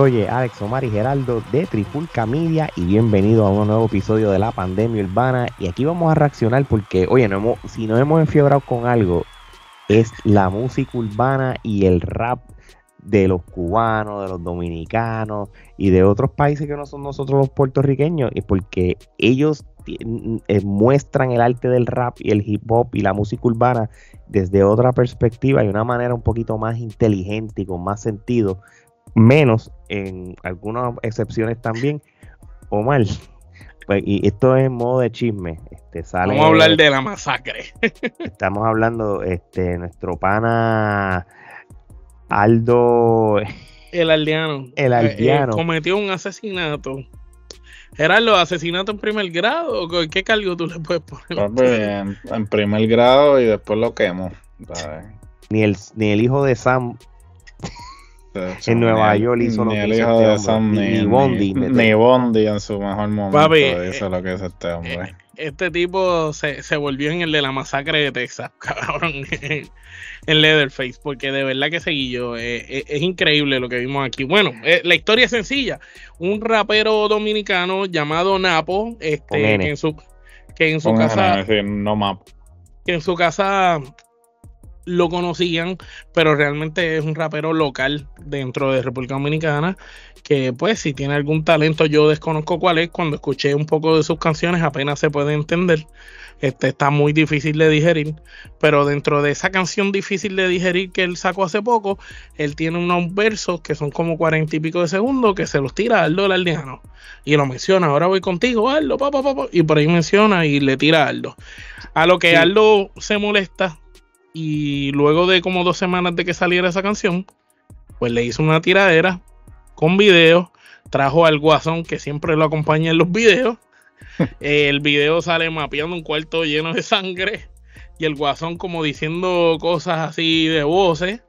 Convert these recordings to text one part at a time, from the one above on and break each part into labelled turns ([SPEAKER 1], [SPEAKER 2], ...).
[SPEAKER 1] Oye, Alex Omar y Geraldo de Trifulca Media y bienvenido a un nuevo episodio de la pandemia urbana. Y aquí vamos a reaccionar porque, oye, no hemos, si nos hemos enfiebrado con algo, es la música urbana y el rap de los cubanos, de los dominicanos y de otros países que no son nosotros los puertorriqueños, y porque ellos eh, muestran el arte del rap y el hip hop y la música urbana desde otra perspectiva y una manera un poquito más inteligente y con más sentido menos en algunas excepciones también, o mal. Pues, y esto es en modo de chisme. Este, sale,
[SPEAKER 2] Vamos a hablar de la masacre.
[SPEAKER 1] Estamos hablando, este, nuestro pana Aldo.
[SPEAKER 2] El aldeano.
[SPEAKER 1] El aldeano.
[SPEAKER 2] Eh, eh, cometió un asesinato. Gerardo, asesinato en primer grado. ¿Qué cargo tú le puedes poner?
[SPEAKER 3] En, en primer grado y después lo quemo.
[SPEAKER 1] Ni el, ni el hijo de Sam en Nueva York hizo lo que hizo este.
[SPEAKER 3] Sam,
[SPEAKER 1] Ni- Bondi,
[SPEAKER 3] ni, Bondi en su mejor momento
[SPEAKER 2] Papi,
[SPEAKER 3] hizo
[SPEAKER 2] eh,
[SPEAKER 3] lo que hizo este hombre.
[SPEAKER 2] Este tipo se, se volvió en el de la masacre de Texas, cabrón. en Leatherface, porque de verdad que seguí yo. eh, eh, es increíble lo que vimos aquí. Bueno, eh, la historia es sencilla. Un rapero dominicano llamado Napo, este,
[SPEAKER 1] N.
[SPEAKER 2] que en su, que en su casa.
[SPEAKER 3] de decir, no map.
[SPEAKER 2] que en su casa lo conocían, pero realmente es un rapero local dentro de República Dominicana, que pues si tiene algún talento, yo desconozco cuál es, cuando escuché un poco de sus canciones apenas se puede entender, este está muy difícil de digerir, pero dentro de esa canción difícil de digerir que él sacó hace poco, él tiene unos versos que son como cuarenta y pico de segundos que se los tira a Aldo el Aldeano y lo menciona, ahora voy contigo Aldo, pa, pa, pa, pa", y por ahí menciona y le tira a Aldo. A lo que
[SPEAKER 1] Sí.
[SPEAKER 2] Aldo se molesta y luego de como dos semanas de que saliera esa canción, pues le hizo una tiradera con video, trajo al guasón que siempre lo acompaña en los videos. Eh, el video sale mapeando un cuarto lleno de sangre y el guasón como diciendo cosas así de voces.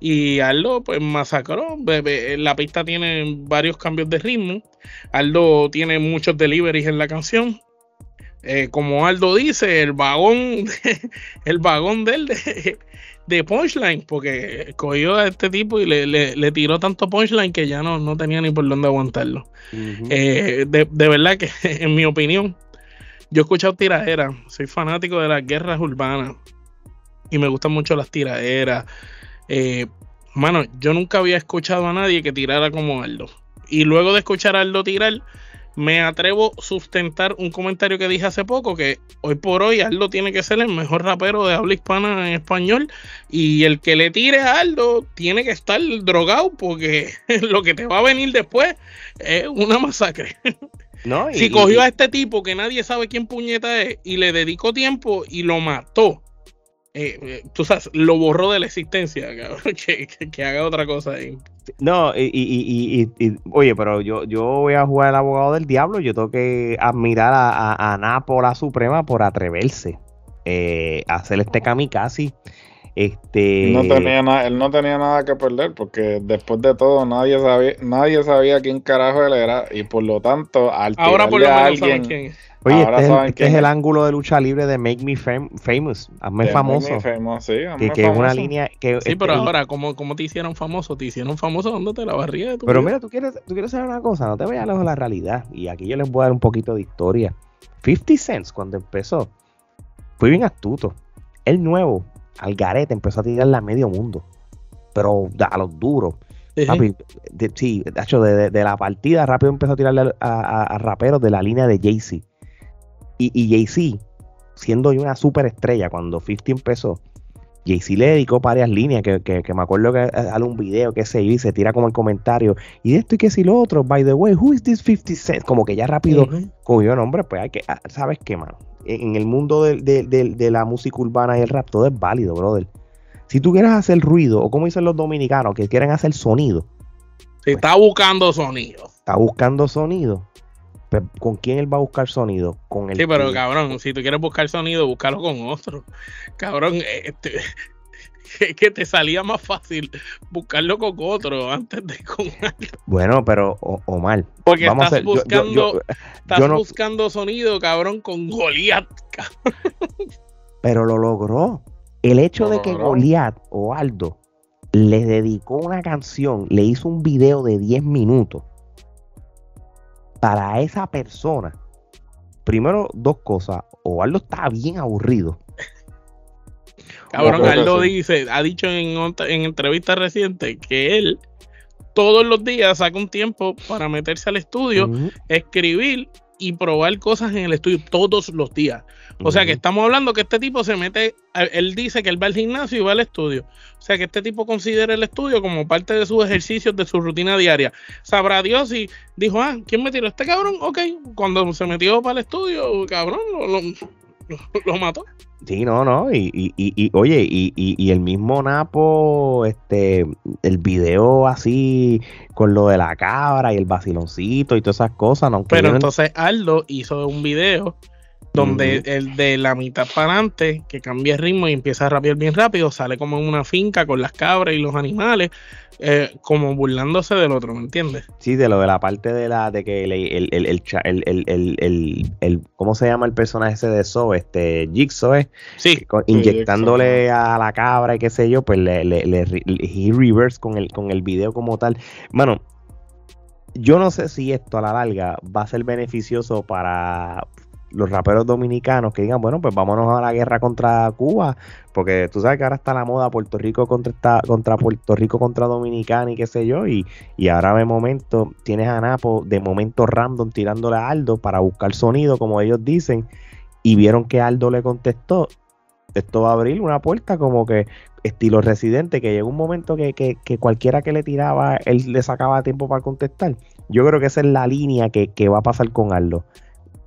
[SPEAKER 2] Y Aldo pues masacró. La pista tiene varios cambios de ritmo. Aldo tiene muchos deliveries en la canción. Eh, como Aldo dice, el vagón, el vagón de él de, de punchline, porque cogió a este tipo y le, le- le tiró tanto punchline que ya no, no tenía ni por dónde aguantarlo. Eh, de, de verdad que, en mi opinión, yo he escuchado tiraderas, soy fanático de las guerras urbanas y me gustan mucho las tiraderas. Eh, mano, yo nunca había escuchado a nadie que tirara como Aldo. Y luego de escuchar a Aldo tirar, me atrevo a sustentar un comentario que dije hace poco, que hoy por hoy Aldo tiene que ser el mejor rapero de habla hispana en español y el que le tire a Aldo tiene que estar drogado porque lo que te va a venir después es una masacre.
[SPEAKER 1] ¿No? Y-
[SPEAKER 2] Si cogió a este tipo que nadie sabe quién puñeta es y le dedicó tiempo y lo mató, eh, eh, tú sabes, lo borró de la existencia, que, que- haga otra cosa ahí.
[SPEAKER 1] No, y, y- y- y- oye, pero yo, yo voy a jugar al abogado del diablo. Yo tengo que admirar a, a, a Suprema, por atreverse eh, a hacer este kamikaze. Este,
[SPEAKER 3] No tenía nada, él no tenía nada que perder porque después de todo nadie sabía, nadie sabía quién carajo él era y por lo tanto al
[SPEAKER 2] Ahora por lo menos saben quién es.
[SPEAKER 1] Oye,
[SPEAKER 3] ahora
[SPEAKER 1] este, es el,
[SPEAKER 3] saben
[SPEAKER 1] este
[SPEAKER 3] quién
[SPEAKER 1] es el
[SPEAKER 3] es.
[SPEAKER 1] ángulo de lucha libre de Make Me Fam- Famous. Hazme
[SPEAKER 3] de
[SPEAKER 1] famoso.
[SPEAKER 3] Make Me Famous, sí, hazme
[SPEAKER 1] Que, que es una línea que.
[SPEAKER 2] Sí,
[SPEAKER 1] este,
[SPEAKER 2] pero
[SPEAKER 1] el-
[SPEAKER 2] ahora, ¿cómo, ¿cómo te hicieron famoso? Te hicieron famoso dándote la barriga de tu
[SPEAKER 1] Pero
[SPEAKER 2] vida.
[SPEAKER 1] mira, tú quieres, tú quieres saber una cosa, no te vayas lejos de la realidad. Y aquí yo les voy a dar un poquito de historia. 50 Cent, cuando empezó, fue bien astuto. El nuevo, al garete, empezó a tirarle a medio mundo. Pero a los duros.
[SPEAKER 2] Sí.
[SPEAKER 1] Papi, de- sí, hecho, de, de- de la partida rápido empezó a tirarle a, a- a raperos de la línea de Jay-Z. Y, y Jay-Z, siendo yo una superestrella cuando 50 empezó, Jay-Z le dedicó varias líneas que, que- que me acuerdo que sale un video que se y se tira como el comentario y de esto y que si lo otro, by the way, who is this 50 Cent? Como que ya rápido cogió nombre, pues hay que, ah, ¿sabes qué, mano? En el mundo del- del- del- de, la música urbana y el rap todo es válido, brother. Si tú quieres hacer ruido, o como dicen los dominicanos, que quieren hacer sonido,
[SPEAKER 2] Se está buscando sonido.
[SPEAKER 1] está buscando sonido, Pues, ¿Con quién él va a buscar sonido? Con el
[SPEAKER 2] Sí, pero cabrón, si tú quieres buscar sonido, búscalo con otro. Cabrón, eh, que te salía más fácil buscarlo con otro antes de con
[SPEAKER 1] Bueno, pero O- Omar,
[SPEAKER 2] Porque
[SPEAKER 1] vamos a
[SPEAKER 2] estás
[SPEAKER 1] hacer. yo- yo-
[SPEAKER 2] buscando,
[SPEAKER 1] yo-
[SPEAKER 2] estás
[SPEAKER 1] no-
[SPEAKER 2] buscando sonido, cabrón, con Goliath.
[SPEAKER 1] pero lo logró. El hecho
[SPEAKER 3] Lo
[SPEAKER 1] de que
[SPEAKER 3] logró.
[SPEAKER 1] Goliat o Aldo le dedicó una canción, le hizo un video de 10 minutos para esa persona. Primero, dos cosas. O Aldo está bien aburrido.
[SPEAKER 2] Cabrón, Aldo
[SPEAKER 3] sí.
[SPEAKER 2] dice, ha dicho en, en entrevistas recientes que él todos los días saca un tiempo para meterse al estudio, escribir y probar cosas en el estudio todos los días. O sea que estamos hablando que este tipo se mete, él dice que él va al gimnasio y va al estudio. O sea que este tipo considera el estudio como parte de sus ejercicios, de su rutina diaria. Sabrá Dios si dijo, ah, ¿quién me tiró? Este cabrón, ok. Cuando se metió para el estudio, cabrón, lo, lo- lo mató.
[SPEAKER 1] Sí, no, no, y, y, y, y, oye, y, y, y el mismo Napo, este, el video así con lo de la cabra y el vaciloncito y todas esas cosas, no,
[SPEAKER 2] Pero entonces Aldo hizo un video donde el de la mitad para adelante, que cambia el ritmo y empieza a rapear bien rápido, sale como en una finca con las cabras y los animales, eh, como burlándose del otro, ¿me entiendes?
[SPEAKER 1] sí, de lo de la parte de la, de que el, el, el, el, cha- el, el, el, el- el- ¿cómo se llama el personaje ese de So? Este, Jigsaw, ¿eh?
[SPEAKER 2] Sí,
[SPEAKER 1] Con-
[SPEAKER 3] Sí,
[SPEAKER 1] inyectándole a la cabra y qué sé yo, pues le, le, le, he reverse con el, con el video como tal. Bueno, yo no sé si esto a la larga va a ser beneficioso para los raperos dominicanos que digan, bueno, pues vámonos a la guerra contra Cuba, porque tú sabes que ahora está la moda Puerto Rico contra contra Puerto Rico contra Dominicana y qué sé yo, y, y ahora de momento tienes a Napo de momento random tirándole a Aldo para buscar sonido, como ellos dicen, y vieron que Aldo le contestó, esto va a abrir una puerta como que estilo residente, que llegó un momento que, que- que cualquiera que le tiraba, él le sacaba tiempo para contestar. Yo creo que esa es la línea que, que va a pasar con Aldo.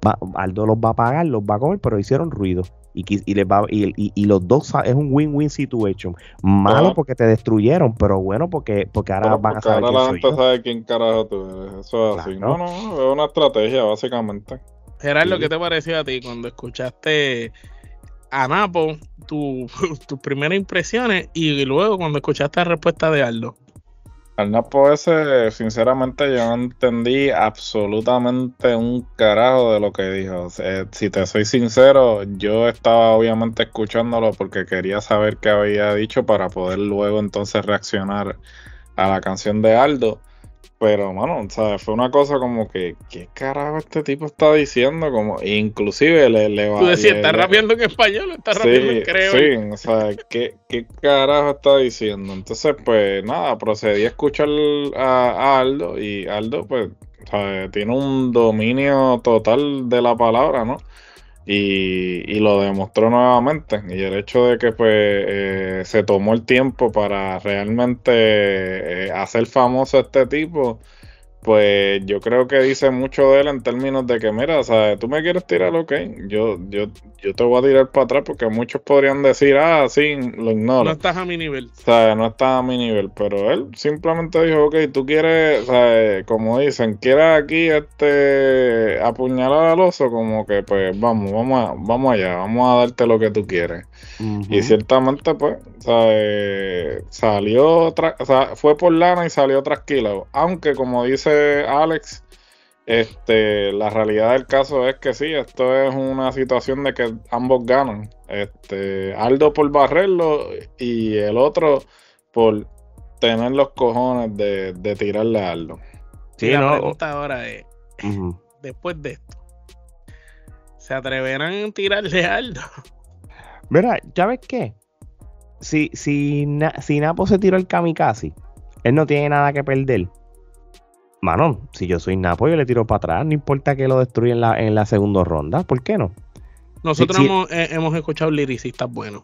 [SPEAKER 1] Va- Aldo los va a pagar, los va a comer, pero hicieron ruido. Y, y, les va, y, y- y los dos es un win-win situation. Malo
[SPEAKER 3] Ajá.
[SPEAKER 1] porque te destruyeron, pero bueno porque, porque ahora
[SPEAKER 3] Pero
[SPEAKER 1] van a
[SPEAKER 3] porque
[SPEAKER 1] saber
[SPEAKER 3] ahora
[SPEAKER 1] quién
[SPEAKER 3] la gente
[SPEAKER 1] yo.
[SPEAKER 3] sabe quién carajo tú eres. Eso es así.
[SPEAKER 1] Claro.
[SPEAKER 3] No, no, es una estrategia, básicamente.
[SPEAKER 2] Gerardo,
[SPEAKER 1] Sí.
[SPEAKER 2] ¿qué te pareció a ti cuando escuchaste a Napo, tu- tus primeras impresiones y luego cuando escuchaste la respuesta de Aldo?
[SPEAKER 3] Al Napo ese, sinceramente, yo no entendí absolutamente un carajo de lo que dijo. Si te soy sincero, yo estaba obviamente escuchándolo porque quería saber qué había dicho para poder luego entonces reaccionar a la canción de Aldo. Pero, mano, o sea, fue una cosa como que, ¿qué carajo este tipo está diciendo? Como, inclusive le, le
[SPEAKER 2] Tú decías,
[SPEAKER 3] le-
[SPEAKER 2] ¿estás
[SPEAKER 3] le-
[SPEAKER 2] rapeando en español o estás rapeando en
[SPEAKER 3] Sí,
[SPEAKER 2] creol?
[SPEAKER 3] sí, o sea, ¿qué, qué carajo está diciendo? Entonces, pues nada, procedí a escuchar a, a Aldo y Aldo, pues, o sea, tiene un dominio total de la palabra, ¿no? Y, y lo demostró nuevamente. Y el hecho de que pues eh, se tomó el tiempo para realmente eh, hacer famoso a este tipo, pues yo creo que dice mucho de él en términos de que, mira, o sea, tú me quieres tirar, ok, yo, yo, yo te voy a tirar para atrás porque muchos podrían decir, ah, sí, lo ignoro.
[SPEAKER 2] No estás a mi nivel.
[SPEAKER 3] O sea, no está a mi nivel, pero él simplemente dijo, ok, tú quieres, o sea, como dicen, quieres aquí este apuñalar al oso, como que pues vamos, vamos, a- vamos allá, vamos a darte lo que tú quieres. Y ciertamente, pues, o sea, eh, salió, tra- o sea, fue por lana y salió trasquilado. Aunque, como dice Alex, este, la realidad del caso es que sí, esto es una situación de que ambos ganan. Este, Aldo por barrerlo y el otro por tener los cojones de, de tirarle a Aldo.
[SPEAKER 1] Sí,
[SPEAKER 2] y la
[SPEAKER 1] no,
[SPEAKER 2] pregunta ahora es, después de esto, ¿se atreverán a tirarle a Aldo?
[SPEAKER 1] Mira, ¿ya ves qué? Si, si, si Napo se tiró el kamikaze, él no tiene nada que perder. Mano, si yo soy Napo, yo le tiro para atrás. No importa que lo destruya en la, en la segunda ronda. ¿Por qué no?
[SPEAKER 2] Nosotros. Hemos, eh, hemos escuchado liricistas buenos.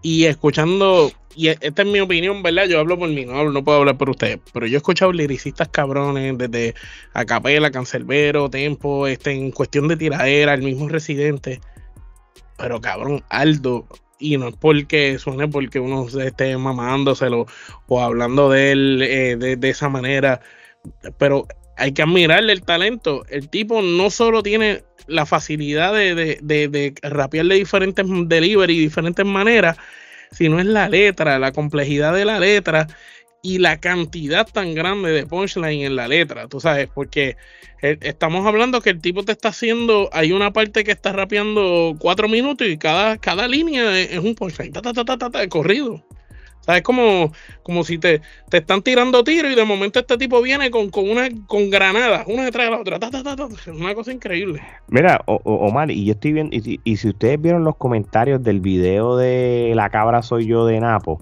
[SPEAKER 2] Y escuchando, y e- esta es mi opinión, ¿verdad? Yo hablo por mí, no, no puedo hablar por ustedes, pero yo he escuchado liricistas cabrones desde Acapela, Cancelbero, Tempo, este, en cuestión de tiradera, el mismo Residente. Pero cabrón, Aldo, y no es porque suene porque uno se esté mamándoselo o hablando de él eh, de, de esa manera, pero hay que admirarle el talento. El tipo no solo tiene la facilidad de, de, de, de rapear de diferentes delivery, diferentes maneras, sino es la letra, la complejidad de la letra y la cantidad tan grande de punchline en la letra, tú sabes, porque eh, estamos hablando que el tipo te está haciendo, hay una parte que está rapeando cuatro minutos y cada, cada línea es un punchline, ta, ta, ta, ta, corrido. O sea, es como, como si te, te están tirando tiros y de momento este tipo viene con, con una con granadas, una detrás de la otra. Ta, ta, ta, una cosa increíble.
[SPEAKER 1] Mira, Omar, y yo estoy viendo, y, y si ustedes vieron los comentarios del video de La cabra soy yo de Napo,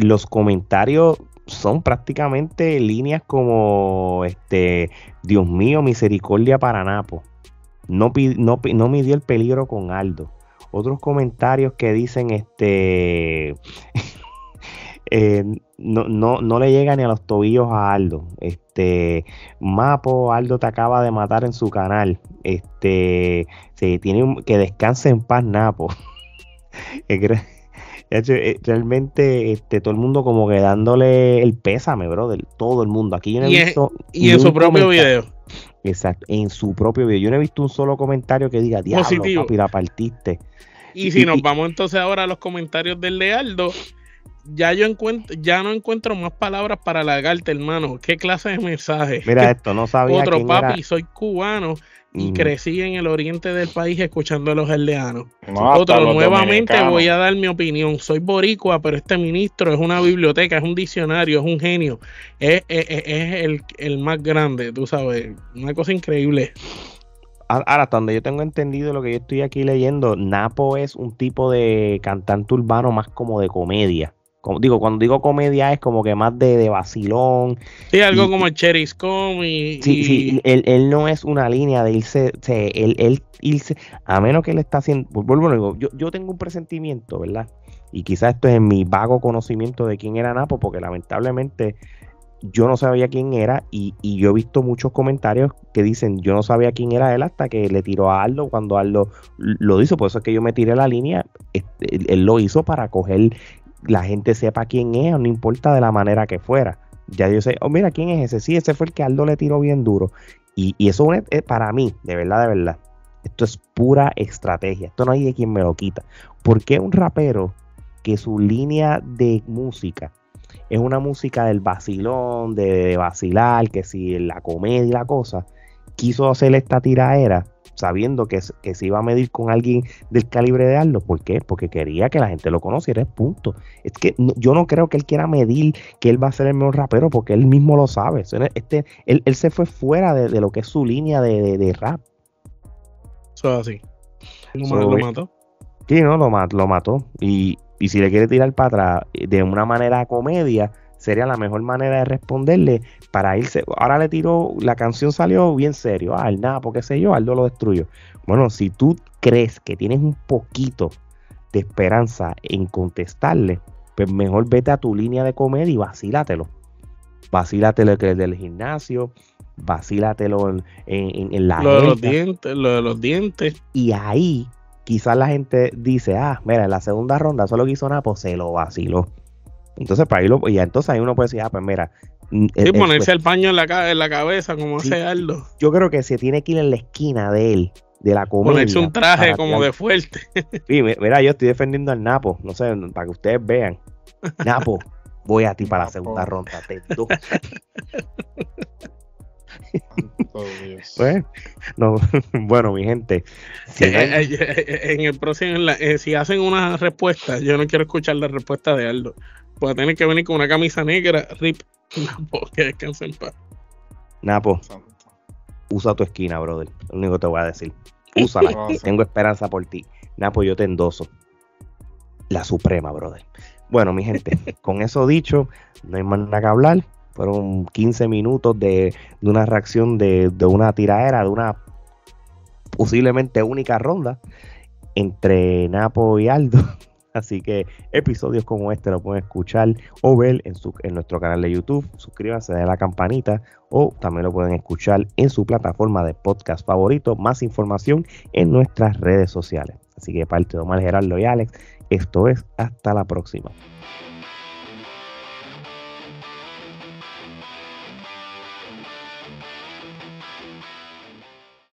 [SPEAKER 1] los comentarios son prácticamente líneas como este Dios mío, misericordia para Napo. No, no, no midió el peligro con Aldo. Otros comentarios que dicen este eh, no, no, no le llega ni a los tobillos a Aldo. Este Mapo, Aldo te acaba de matar en su canal. Este se tiene que descanse en paz, Napo. Realmente, este, todo el mundo como que dándole el pésame, brother. Todo el mundo. Aquí yo no he
[SPEAKER 2] Y
[SPEAKER 1] visto.
[SPEAKER 2] Y en su propio
[SPEAKER 1] comentario.
[SPEAKER 2] video.
[SPEAKER 1] Exacto, en su propio video. Yo no he visto un solo comentario que diga, diablo,
[SPEAKER 2] Positivo.
[SPEAKER 1] papi, la partiste.
[SPEAKER 2] Y si
[SPEAKER 1] Y-
[SPEAKER 2] nos vamos entonces ahora a los comentarios del de Aldo, ya yo encuentro, ya no encuentro más palabras para halagarte, hermano. ¿Qué clase de mensaje?
[SPEAKER 1] Mira esto, no sabía
[SPEAKER 2] Otro
[SPEAKER 1] quién
[SPEAKER 2] papi,
[SPEAKER 1] era.
[SPEAKER 2] soy cubano y
[SPEAKER 1] Mm.
[SPEAKER 2] crecí en el oriente del país escuchando a los aldeanos.
[SPEAKER 3] No,
[SPEAKER 2] Otro,
[SPEAKER 3] los
[SPEAKER 2] nuevamente
[SPEAKER 3] dominicanos.
[SPEAKER 2] voy a dar mi opinión. Soy boricua, pero este ministro es una biblioteca, es un diccionario, es un genio. Es, es- es- es el, el más grande, tú sabes. Una cosa increíble.
[SPEAKER 1] Ahora, hasta donde yo tengo entendido lo que yo estoy aquí leyendo, Napo es un tipo de cantante urbano más como de comedia. Como, digo, cuando digo comedia es como que más de, de vacilón.
[SPEAKER 2] Sí, algo
[SPEAKER 1] Y-
[SPEAKER 2] como el Cherry Scum y,
[SPEAKER 1] Sí,
[SPEAKER 2] y-
[SPEAKER 1] sí, él, él no es una línea de irse, se- él, él irse, a menos que él está haciendo, vuelvo yo, yo tengo un presentimiento, ¿verdad? Y quizás esto es en mi vago conocimiento de quién era Napo, porque lamentablemente yo no sabía quién era y, y yo he visto muchos comentarios que dicen yo no sabía quién era él hasta que le tiró a Aldo cuando Aldo lo hizo, por eso es que yo me tiré la línea, este, él, él lo hizo para coger, la gente sepa quién es, no importa de la manera que fuera. Ya yo sé, oh mira, ¿quién es ese? Sí, ese fue el que Aldo le tiró bien duro. Y, y eso es, para mí, de verdad, de verdad. Esto es pura estrategia. Esto no hay de quien me lo quita. ¿Por qué un rapero que su línea de música es una música del vacilón, de, de vacilar, que si la comedia y la cosa, quiso hacer esta tiraera sabiendo que, que se iba a medir con alguien del calibre de Aldo? ¿Por qué? Porque quería que la gente lo conociera, punto. Es que no- yo no creo que él quiera medir que él va a ser el mejor rapero porque él mismo lo sabe. Este, él, él se fue fuera de, de lo que es su línea de, de- de rap.
[SPEAKER 2] Eso es así. Lo,
[SPEAKER 1] So,
[SPEAKER 2] lo mató.
[SPEAKER 1] Sí, no, lo, lo mató. Y, y si le quiere tirar para atrás eh, de una manera comedia, sería la mejor manera de responderle para irse. Ahora le tiró, la canción salió bien serio. Ah, el nada, porque sé yo, Aldo lo destruyó. Bueno, si tú crees que tienes un poquito de esperanza en contestarle, pues mejor vete a tu línea de comedia y vacílatelo. Vacílatelo del gimnasio, vacílatelo en, en- en la
[SPEAKER 2] Lo de los dientes, lo de los dientes.
[SPEAKER 1] Y ahí quizás la gente dice, ah, mira, en la segunda ronda solo que hizo Napo, se lo vaciló. Entonces, para ahí lo, y ya entonces ahí uno puede decir, ah, pues mira, mm,
[SPEAKER 2] Sí, ponerse el paño en la, en la cabeza, como
[SPEAKER 1] Sí.
[SPEAKER 2] hace Aldo.
[SPEAKER 1] yo creo que se tiene que ir en la esquina de él, de la comedia.
[SPEAKER 2] Ponerse un traje
[SPEAKER 1] para
[SPEAKER 2] como
[SPEAKER 1] tirar-
[SPEAKER 2] de fuerte.
[SPEAKER 1] Sí, mi- mira, yo estoy defendiendo al Napo, no sé, para que ustedes vean. Napo, voy a ti para la segunda ronda. te.
[SPEAKER 3] Oh, Dios.
[SPEAKER 1] Pues, no, bueno, mi gente, si no hay-
[SPEAKER 2] Eh, eh, eh, en el próximo, en la- eh, si hacen una respuesta, yo no quiero escuchar la respuesta de Aldo. Voy a tener que venir con una camisa negra, rip, no, que descanse en paz.
[SPEAKER 1] Napo, usa tu esquina, brother. Lo único que te voy a decir. Úsala. Tengo esperanza por ti. Napo, yo te endoso. La suprema, brother. Bueno, mi gente, con eso dicho, no hay más nada que hablar. Fueron 15 minutos de, de una reacción de, de una tiradera, de una posiblemente única ronda entre Napo y Aldo. Así que episodios como este lo pueden escuchar o ver en, su, en nuestro canal de YouTube. Suscríbanse, den la campanita o también lo pueden escuchar en su plataforma de podcast favorito. Más información en nuestras redes sociales. Así que parte de Omar Gerardo y Alex, esto es hasta la próxima.